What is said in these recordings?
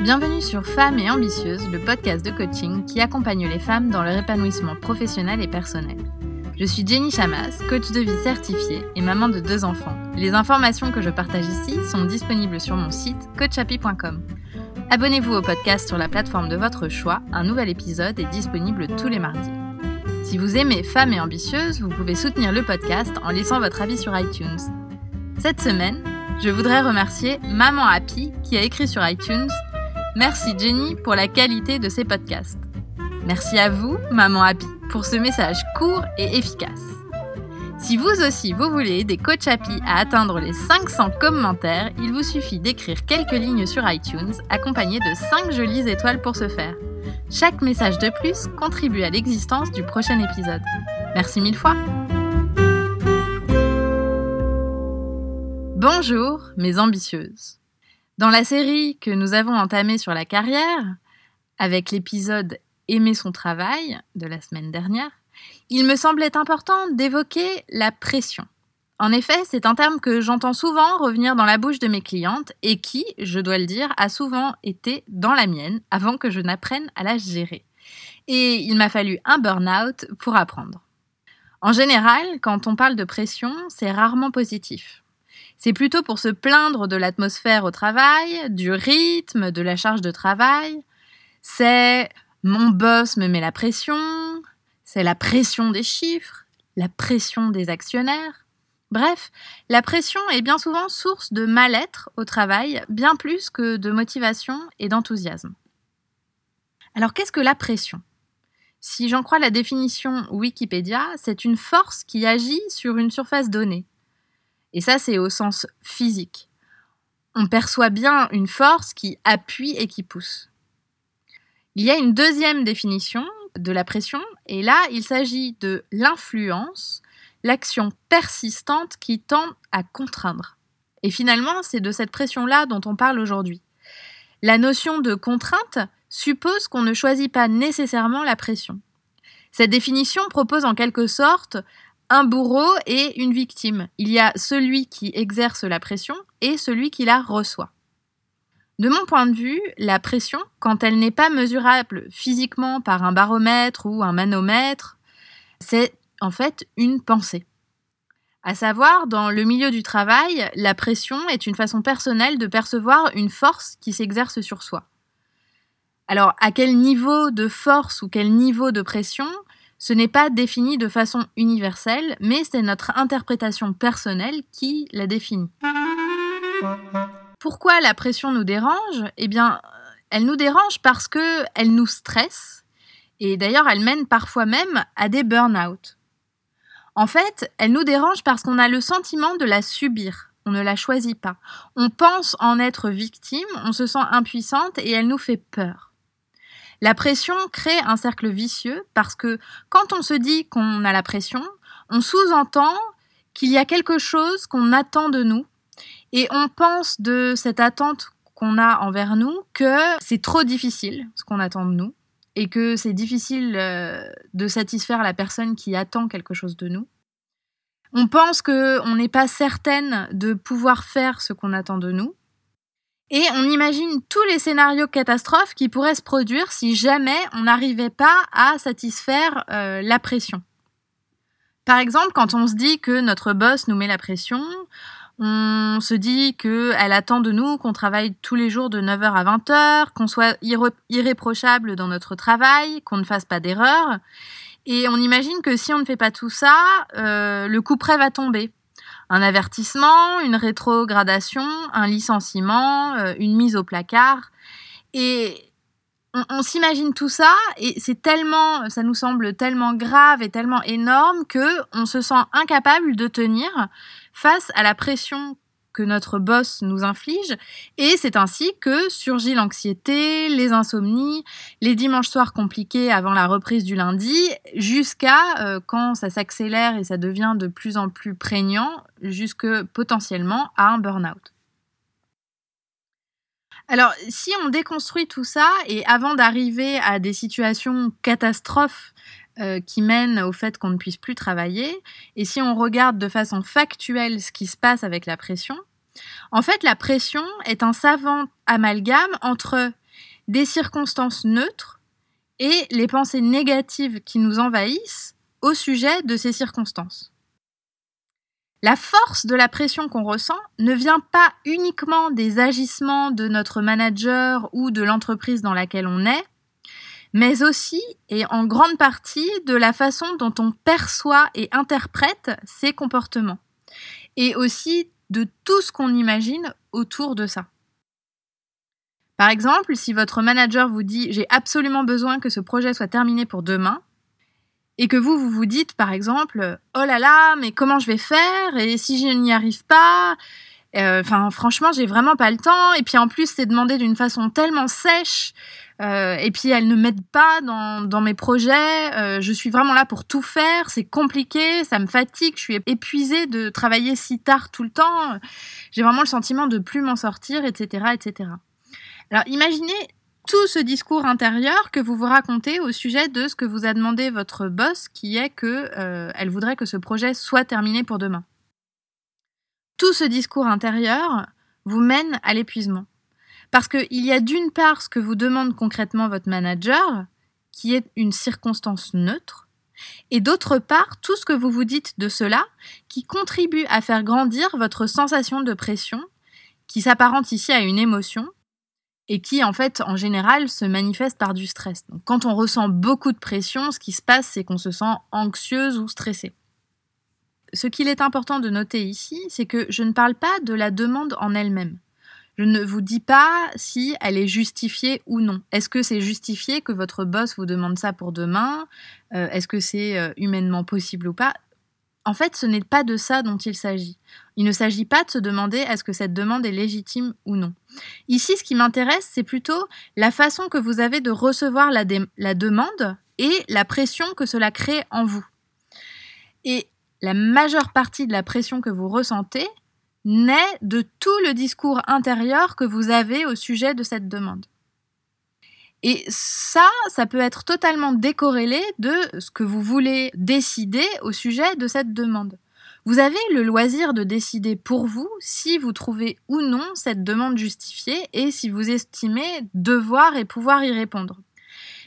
Bienvenue sur Femmes et Ambitieuses, le podcast de coaching qui accompagne les femmes dans leur épanouissement professionnel et personnel. Je suis Jenny Chamas, coach de vie certifiée et maman de deux enfants. Les informations que je partage ici sont disponibles sur mon site coachapi.com. Abonnez-vous au podcast sur la plateforme de votre choix, un nouvel épisode est disponible tous les mardis. Si vous aimez Femmes et Ambitieuses, vous pouvez soutenir le podcast en laissant votre avis sur iTunes. Cette semaine, je voudrais remercier Maman Happy qui a écrit sur iTunes Merci Jenny pour la qualité de ces podcasts. Merci à vous, Maman Happy, pour ce message court et efficace. Si vous aussi vous voulez aider Coach Happy à atteindre les 500 commentaires, il vous suffit d'écrire quelques lignes sur iTunes accompagnées de 5 jolies étoiles pour ce faire. Chaque message de plus contribue à l'existence du prochain épisode. Merci mille fois. Bonjour mes ambitieuses. Dans la série que nous avons entamée sur la carrière, avec l'épisode Aimer son travail de la semaine dernière, il me semblait important d'évoquer la pression. En effet, c'est un terme que j'entends souvent revenir dans la bouche de mes clientes et qui, je dois le dire, a souvent été dans la mienne avant que je n'apprenne à la gérer. Et il m'a fallu un burn-out pour apprendre. En général, quand on parle de pression, c'est rarement positif. C'est plutôt pour se plaindre de l'atmosphère au travail, du rythme, de la charge de travail. C'est mon boss me met la pression, c'est la pression des chiffres, la pression des actionnaires. Bref, la pression est bien souvent source de mal-être au travail, bien plus que de motivation et d'enthousiasme. Alors qu'est-ce que la pression? Si j'en crois la définition Wikipédia, c'est une force qui agit sur une surface donnée. Et ça, c'est au sens physique. On perçoit bien une force qui appuie et qui pousse. Il y a une deuxième définition de la pression, et là, il s'agit de l'influence l'action persistante qui tend à contraindre. Et finalement, c'est de cette pression-là dont on parle aujourd'hui. La notion de contrainte suppose qu'on ne choisit pas nécessairement la pression. Cette définition propose en quelque sorte un bourreau et une victime. Il y a celui qui exerce la pression et celui qui la reçoit. De mon point de vue, la pression, quand elle n'est pas mesurable physiquement par un baromètre ou un manomètre, c'est en fait une pensée. À savoir, dans le milieu du travail, la pression est une façon personnelle de percevoir une force qui s'exerce sur soi. Alors, à quel niveau de force ou quel niveau de pression, ce n'est pas défini de façon universelle, mais c'est notre interprétation personnelle qui la définit. Pourquoi la pression nous dérange? Eh bien, elle nous dérange parce qu'elle nous stresse, et d'ailleurs elle mène parfois même à des burn-out. En fait, elle nous dérange parce qu'on a le sentiment de la subir. On ne la choisit pas. On pense en être victime, on se sent impuissante et elle nous fait peur. La pression crée un cercle vicieux parce que quand on se dit qu'on a la pression, on sous-entend qu'il y a quelque chose qu'on attend de nous et on pense de cette attente qu'on a envers nous que c'est trop difficile ce qu'on attend de nous et que c'est difficile euh, de satisfaire la personne qui attend quelque chose de nous. On pense qu'on n'est pas certaine de pouvoir faire ce qu'on attend de nous. Et on imagine tous les scénarios catastrophes qui pourraient se produire si jamais on n'arrivait pas à satisfaire euh, la pression. Par exemple, quand on se dit que notre boss nous met la pression, on se dit qu'elle attend de nous qu'on travaille tous les jours de 9h à 20h, qu'on soit irréprochable dans notre travail, qu'on ne fasse pas d'erreurs. Et on imagine que si on ne fait pas tout ça, euh, le coup près va tomber. Un avertissement, une rétrogradation, un licenciement, euh, une mise au placard. Et on, s'imagine tout ça et c'est tellement, ça nous semble tellement grave et tellement énorme que on se sent incapable de tenir face à la pression que notre boss nous inflige, et c'est ainsi que surgit l'anxiété, les insomnies, les dimanches soirs compliqués avant la reprise du lundi, jusqu'à euh, quand ça s'accélère et ça devient de plus en plus prégnant, jusque potentiellement à un burn-out. Alors, si on déconstruit tout ça, et avant d'arriver à des situations catastrophes euh, qui mènent au fait qu'on ne puisse plus travailler, et si on regarde de façon factuelle ce qui se passe avec la pression, en fait, la pression est un savant amalgame entre des circonstances neutres et les pensées négatives qui nous envahissent au sujet de ces circonstances. La force de la pression qu'on ressent ne vient pas uniquement des agissements de notre manager ou de l'entreprise dans laquelle on est, mais aussi et en grande partie de la façon dont on perçoit et interprète ces comportements, et aussi de tout ce qu'on imagine autour de ça. Par exemple, si votre manager vous dit j'ai absolument besoin que ce projet soit terminé pour demain, et que vous, vous dites, par exemple, oh là là, mais comment je vais faire? Et si je n'y arrive pas? Euh, Enfin, franchement, j'ai vraiment pas le temps. Et puis en plus, c'est demandé d'une façon tellement sèche. Euh, et puis elles ne m'aident pas dans, mes projets. Euh, je suis vraiment là pour tout faire. C'est compliqué, ça me fatigue. Je suis épuisée de travailler si tard tout le temps. J'ai vraiment le sentiment de plus m'en sortir, etc., etc. Alors imaginez tout ce discours intérieur que vous vous racontez au sujet de ce que vous a demandé votre boss, qui est que elle voudrait que ce projet soit terminé pour demain. Tout ce discours intérieur vous mène à l'épuisement. Parce qu'il y a d'une part ce que vous demande concrètement votre manager, qui est une circonstance neutre, et d'autre part tout ce que vous vous dites de cela, qui contribue à faire grandir votre sensation de pression, qui s'apparente ici à une émotion, et qui en fait en général se manifeste par du stress. Quand on ressent beaucoup de pression, ce qui se passe c'est qu'on se sent anxieuse ou stressée. Ce qu'il est important de noter ici, c'est que je ne parle pas de la demande en elle-même. Je ne vous dis pas si elle est justifiée ou non. Est-ce que c'est justifié que votre boss vous demande ça pour demain? Euh, Est-ce que c'est euh, humainement possible ou pas? En fait, ce n'est pas de ça dont il s'agit. Il ne s'agit pas de se demander est-ce que cette demande est légitime ou non. Ici, ce qui m'intéresse, c'est plutôt la façon que vous avez de recevoir la, la demande et la pression que cela crée en vous. Et la majeure partie de la pression que vous ressentez naît de tout le discours intérieur que vous avez au sujet de cette demande. Et ça, ça peut être totalement décorrélé de ce que vous voulez décider au sujet de cette demande. Vous avez le loisir de décider pour vous si vous trouvez ou non cette demande justifiée et si vous estimez devoir et pouvoir y répondre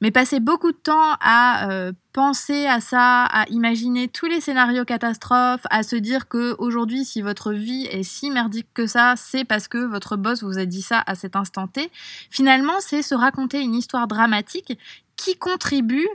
mais passer beaucoup de temps à euh, penser à ça, à imaginer tous les scénarios catastrophes, à se dire que aujourd'hui, si votre vie est si merdique que ça, c'est parce que votre boss vous a dit ça à cet instant T. Finalement, c'est se raconter une histoire dramatique qui contribue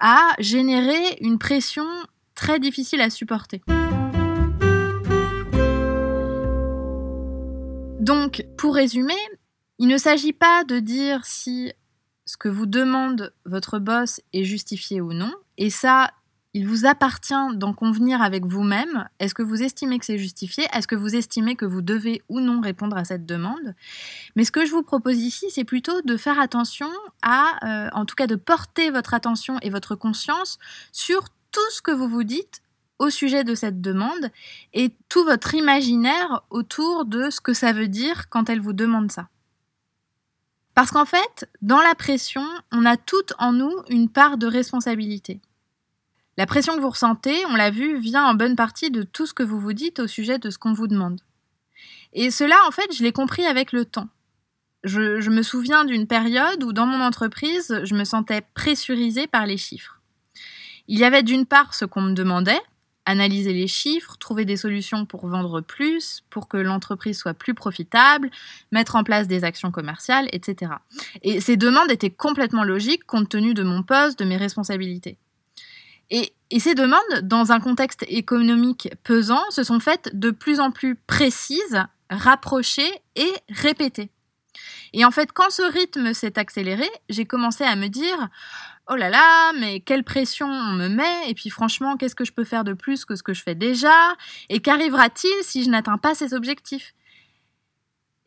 à générer une pression très difficile à supporter. Donc, pour résumer, il ne s'agit pas de dire si ce que vous demande votre boss est justifié ou non. Et ça, il vous appartient d'en convenir avec vous-même. Est-ce que vous estimez que c'est justifié? Est-ce que vous estimez que vous devez ou non répondre à cette demande? Mais ce que je vous propose ici, c'est plutôt de faire attention à, euh, en tout cas de porter votre attention et votre conscience sur tout ce que vous vous dites au sujet de cette demande et tout votre imaginaire autour de ce que ça veut dire quand elle vous demande ça. Parce qu'en fait, dans la pression, on a toute en nous une part de responsabilité. La pression que vous ressentez, on l'a vu, vient en bonne partie de tout ce que vous vous dites au sujet de ce qu'on vous demande. Et cela, en fait, je l'ai compris avec le temps. Je, je me souviens d'une période où dans mon entreprise, je me sentais pressurisée par les chiffres. Il y avait d'une part ce qu'on me demandait, analyser les chiffres, trouver des solutions pour vendre plus, pour que l'entreprise soit plus profitable, mettre en place des actions commerciales, etc. Et ces demandes étaient complètement logiques compte tenu de mon poste, de mes responsabilités. Et, ces demandes, dans un contexte économique pesant, se sont faites de plus en plus précises, rapprochées et répétées. Et en fait, quand ce rythme s'est accéléré, j'ai commencé à me dire oh là là, mais quelle pression on me met, et puis franchement, qu'est-ce que je peux faire de plus que ce que je fais déjà, et qu'arrivera-t-il si je n'atteins pas ces objectifs?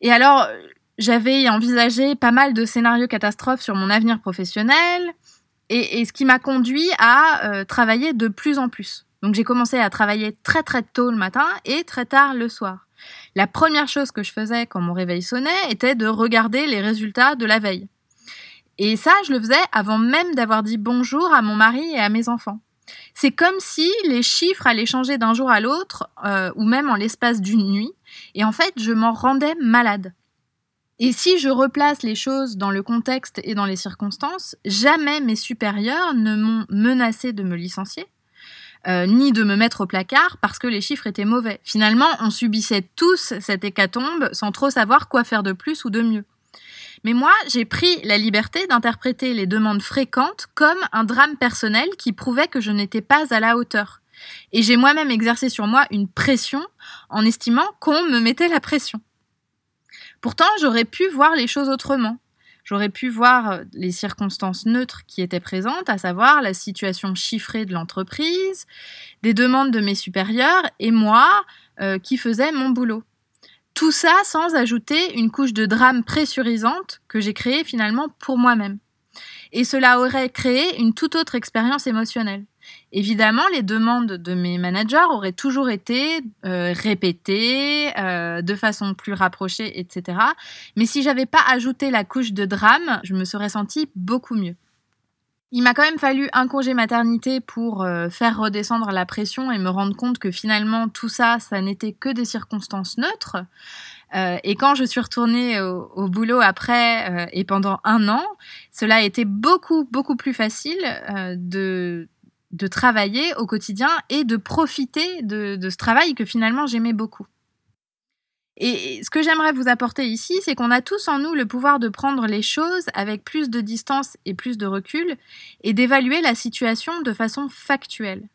Et alors, j'avais envisagé pas mal de scénarios catastrophes sur mon avenir professionnel, et, ce qui m'a conduit à euh, travailler de plus en plus. Donc j'ai commencé à travailler très très tôt le matin et très tard le soir. La première chose que je faisais quand mon réveil sonnait était de regarder les résultats de la veille. Et ça, je le faisais avant même d'avoir dit bonjour à mon mari et à mes enfants. C'est comme si les chiffres allaient changer d'un jour à l'autre, euh, ou même en l'espace d'une nuit, et en fait, je m'en rendais malade. Et si je replace les choses dans le contexte et dans les circonstances, jamais mes supérieurs ne m'ont menacé de me licencier, euh, ni de me mettre au placard parce que les chiffres étaient mauvais. Finalement, on subissait tous cette hécatombe sans trop savoir quoi faire de plus ou de mieux. Mais moi, j'ai pris la liberté d'interpréter les demandes fréquentes comme un drame personnel qui prouvait que je n'étais pas à la hauteur. Et j'ai moi-même exercé sur moi une pression en estimant qu'on me mettait la pression. Pourtant, j'aurais pu voir les choses autrement. J'aurais pu voir les circonstances neutres qui étaient présentes, à savoir la situation chiffrée de l'entreprise, des demandes de mes supérieurs et moi euh, qui faisais mon boulot. Tout ça sans ajouter une couche de drame pressurisante que j'ai créée finalement pour moi-même. Et cela aurait créé une toute autre expérience émotionnelle. Évidemment, les demandes de mes managers auraient toujours été euh, répétées euh, de façon plus rapprochée, etc. Mais si j'avais pas ajouté la couche de drame, je me serais sentie beaucoup mieux. Il m'a quand même fallu un congé maternité pour euh, faire redescendre la pression et me rendre compte que finalement tout ça, ça n'était que des circonstances neutres. Et quand je suis retournée au, boulot après et pendant un an, cela a été beaucoup, beaucoup plus facile de, de travailler au quotidien et de profiter de ce travail que finalement j'aimais beaucoup. Et ce que j'aimerais vous apporter ici, c'est qu'on a tous en nous le pouvoir de prendre les choses avec plus de distance et plus de recul et d'évaluer la situation de façon factuelle.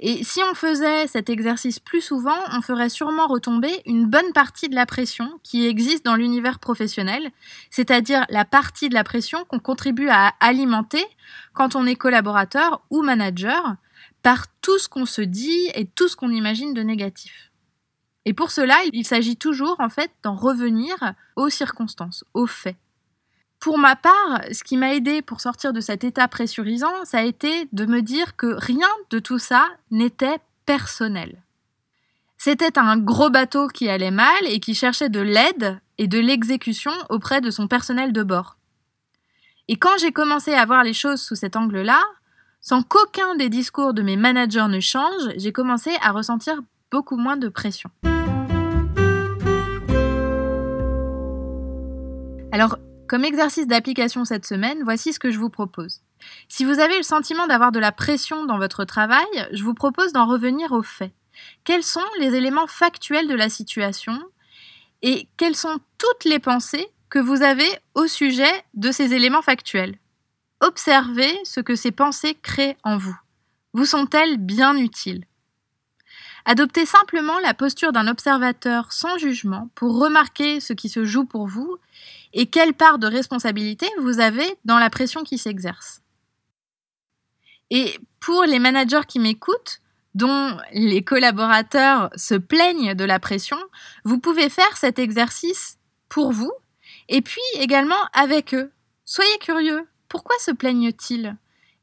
Et si on faisait cet exercice plus souvent, on ferait sûrement retomber une bonne partie de la pression qui existe dans l'univers professionnel, c'est-à-dire la partie de la pression qu'on contribue à alimenter quand on est collaborateur ou manager par tout ce qu'on se dit et tout ce qu'on imagine de négatif. Et pour cela, il s'agit toujours en fait d'en revenir aux circonstances, aux faits. Pour ma part, ce qui m'a aidé pour sortir de cet état pressurisant, ça a été de me dire que rien de tout ça n'était personnel. C'était un gros bateau qui allait mal et qui cherchait de l'aide et de l'exécution auprès de son personnel de bord. Et quand j'ai commencé à voir les choses sous cet angle-là, sans qu'aucun des discours de mes managers ne change, j'ai commencé à ressentir beaucoup moins de pression. Alors, comme exercice d'application cette semaine, voici ce que je vous propose. Si vous avez le sentiment d'avoir de la pression dans votre travail, je vous propose d'en revenir aux faits. Quels sont les éléments factuels de la situation et quelles sont toutes les pensées que vous avez au sujet de ces éléments factuels? Observez ce que ces pensées créent en vous. Vous sont-elles bien utiles? Adoptez simplement la posture d'un observateur sans jugement pour remarquer ce qui se joue pour vous et quelle part de responsabilité vous avez dans la pression qui s'exerce. Et pour les managers qui m'écoutent, dont les collaborateurs se plaignent de la pression, vous pouvez faire cet exercice pour vous et puis également avec eux. Soyez curieux. Pourquoi se plaignent-ils?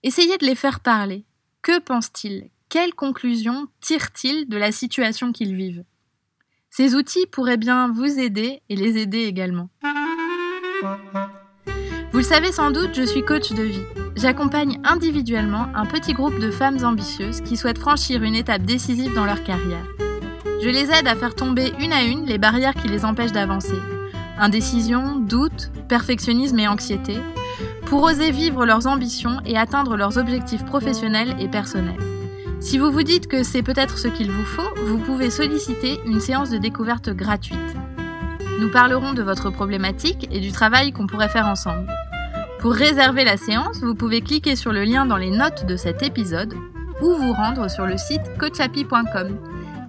Essayez de les faire parler. Que pensent-ils? Quelles conclusions tirent-ils de la situation qu'ils vivent? Ces outils pourraient bien vous aider et les aider également. Vous le savez sans doute, je suis coach de vie. J'accompagne individuellement un petit groupe de femmes ambitieuses qui souhaitent franchir une étape décisive dans leur carrière. Je les aide à faire tomber une à une les barrières qui les empêchent d'avancer. Indécision, doute, perfectionnisme et anxiété, pour oser vivre leurs ambitions et atteindre leurs objectifs professionnels et personnels. Si vous vous dites que c'est peut-être ce qu'il vous faut, vous pouvez solliciter une séance de découverte gratuite. Nous parlerons de votre problématique et du travail qu'on pourrait faire ensemble. Pour réserver la séance, vous pouvez cliquer sur le lien dans les notes de cet épisode ou vous rendre sur le site coachapi.com.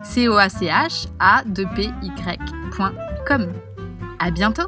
c o a c h a p ycom À bientôt.